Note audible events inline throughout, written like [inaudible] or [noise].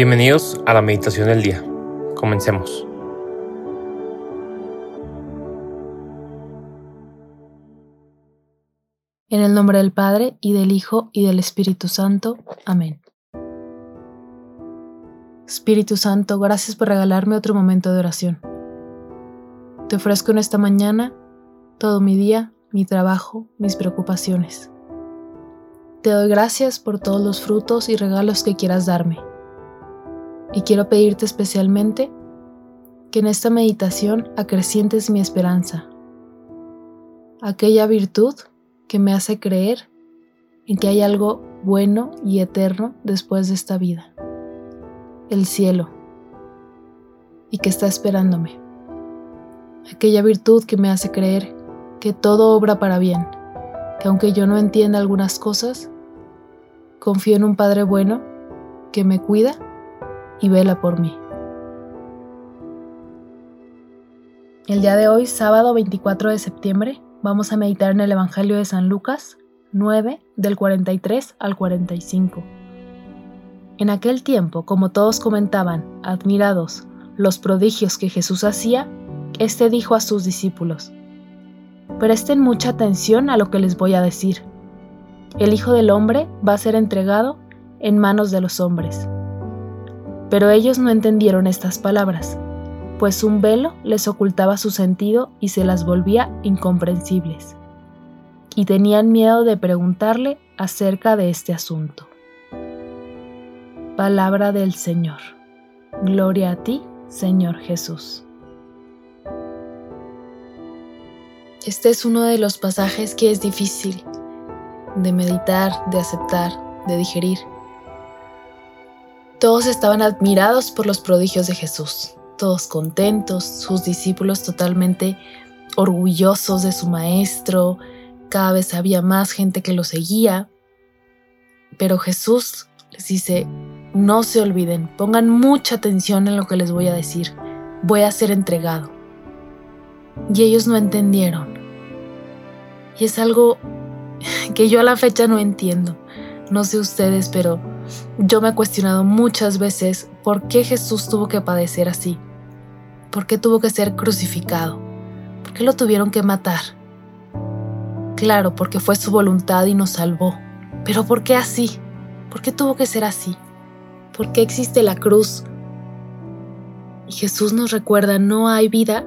Bienvenidos a la meditación del día. Comencemos. En el nombre del Padre, y del Hijo, y del Espíritu Santo. Amén. Espíritu Santo, gracias por regalarme otro momento de oración. Te ofrezco en esta mañana todo mi día, mi trabajo, mis preocupaciones. Te doy gracias por todos los frutos y regalos que quieras darme. Y quiero pedirte especialmente que en esta meditación acrecientes mi esperanza, aquella virtud que me hace creer en que hay algo bueno y eterno después de esta vida el cielo y que está esperándome. Aquella virtud que me hace creer que todo obra para bien, que aunque yo no entienda algunas cosas, confío en un Padre bueno que me cuida y vela por mí. El día de hoy, sábado 24 de septiembre, vamos a meditar en el Evangelio de San Lucas 9 del 43 al 45. En aquel tiempo, como todos comentaban, admirados, los prodigios que Jesús hacía, éste dijo a sus discípulos, Presten mucha atención a lo que les voy a decir. El Hijo del Hombre va a ser entregado en manos de los hombres. Pero ellos no entendieron estas palabras, pues un velo les ocultaba su sentido y se las volvía incomprensibles. Y tenían miedo de preguntarle acerca de este asunto. Palabra del Señor. Gloria a ti, Señor Jesús. Este es uno de los pasajes que es difícil de meditar, de aceptar, de digerir. Todos estaban admirados por los prodigios de Jesús, todos contentos, sus discípulos totalmente orgullosos de su maestro, cada vez había más gente que lo seguía, pero Jesús les dice, no se olviden, pongan mucha atención en lo que les voy a decir. Voy a ser entregado. Y ellos no entendieron. Y es algo [laughs] que yo a la fecha no entiendo. No sé ustedes, pero yo me he cuestionado muchas veces por qué Jesús tuvo que padecer así. ¿Por qué tuvo que ser crucificado? ¿Por qué lo tuvieron que matar? Claro, porque fue su voluntad y nos salvó. Pero ¿por qué así? ¿Por qué tuvo que ser así? ¿Por qué existe la cruz? Y Jesús nos recuerda, no hay vida,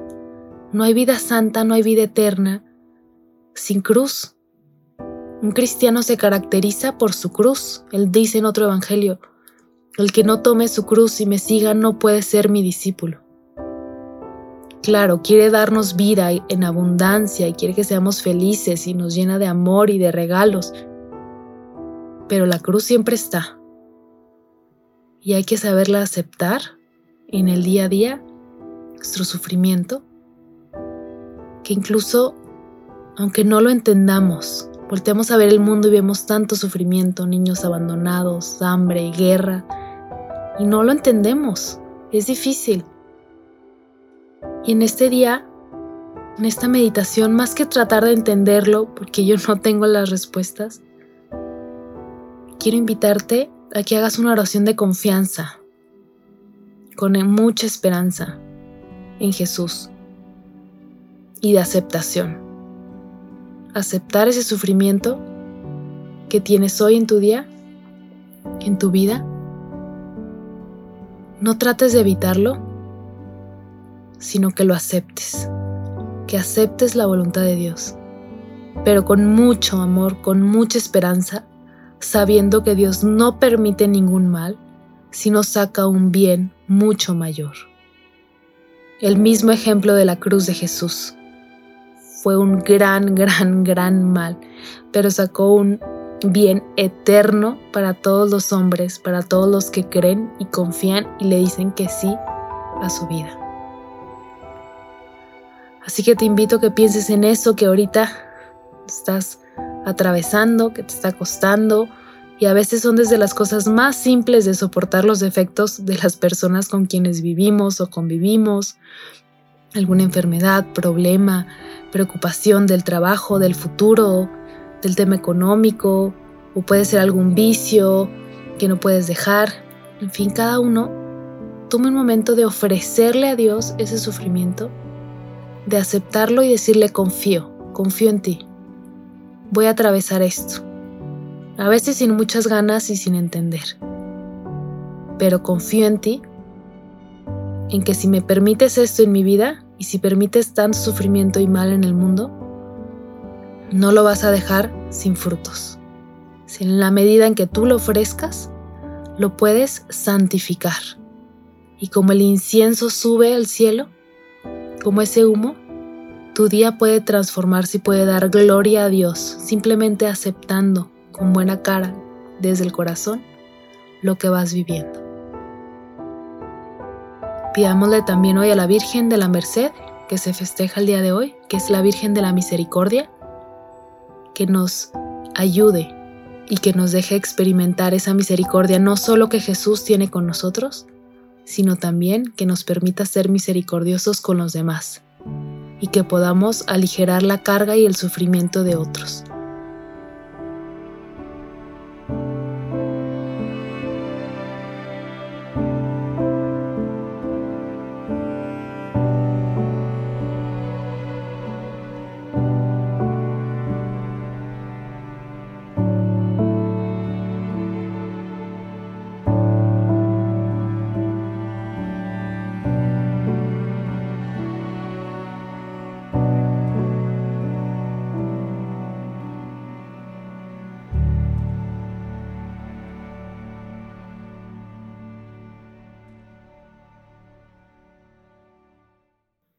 no hay vida santa, no hay vida eterna sin cruz. Un cristiano se caracteriza por su cruz. Él dice en otro evangelio, el que no tome su cruz y me siga no puede ser mi discípulo. Claro, quiere darnos vida en abundancia y quiere que seamos felices y nos llena de amor y de regalos. Pero la cruz siempre está y hay que saberla aceptar en el día a día, nuestro sufrimiento, que incluso aunque no lo entendamos, volteamos a ver el mundo y vemos tanto sufrimiento, niños abandonados, hambre, guerra, y no lo entendemos, es difícil. Y en este día, en esta meditación, más que tratar de entenderlo, porque yo no tengo las respuestas, quiero invitarte a que hagas una oración de confianza, con mucha esperanza en Jesús y de aceptación. Aceptar ese sufrimiento que tienes hoy en tu día, en tu vida. No trates de evitarlo, sino que lo aceptes, que aceptes la voluntad de Dios, pero con mucho amor, con mucha esperanza sabiendo que Dios no permite ningún mal, sino saca un bien mucho mayor. El mismo ejemplo de la cruz de Jesús. Fue un gran, [laughs] gran, gran mal, pero sacó un bien eterno para todos los hombres, para todos los que creen y confían y le dicen que sí a su vida. Así que te invito a que pienses en eso que ahorita estás atravesando, que te está costando, y a veces son desde las cosas más simples de soportar los defectos de las personas con quienes vivimos o convivimos, alguna enfermedad, problema, preocupación del trabajo, del futuro, del tema económico, o puede ser algún vicio que no puedes dejar. En fin, cada uno tome un momento de ofrecerle a Dios ese sufrimiento, de aceptarlo y decirle confío, confío en ti. Voy a atravesar esto. A veces sin muchas ganas y sin entender. Pero confío en ti, en que si me permites esto en mi vida y si permites tanto sufrimiento y mal en el mundo, no lo vas a dejar sin frutos. Si en la medida en que tú lo ofrezcas, lo puedes santificar. Y como el incienso sube al cielo, como ese humo, tu día puede transformarse y puede dar gloria a Dios simplemente aceptando con buena cara desde el corazón lo que vas viviendo. Pidámosle también hoy a la Virgen de la Merced, que se festeja el día de hoy, que es la Virgen de la Misericordia, que nos ayude y que nos deje experimentar esa misericordia no solo que Jesús tiene con nosotros, sino también que nos permita ser misericordiosos con los demás y que podamos aligerar la carga y el sufrimiento de otros.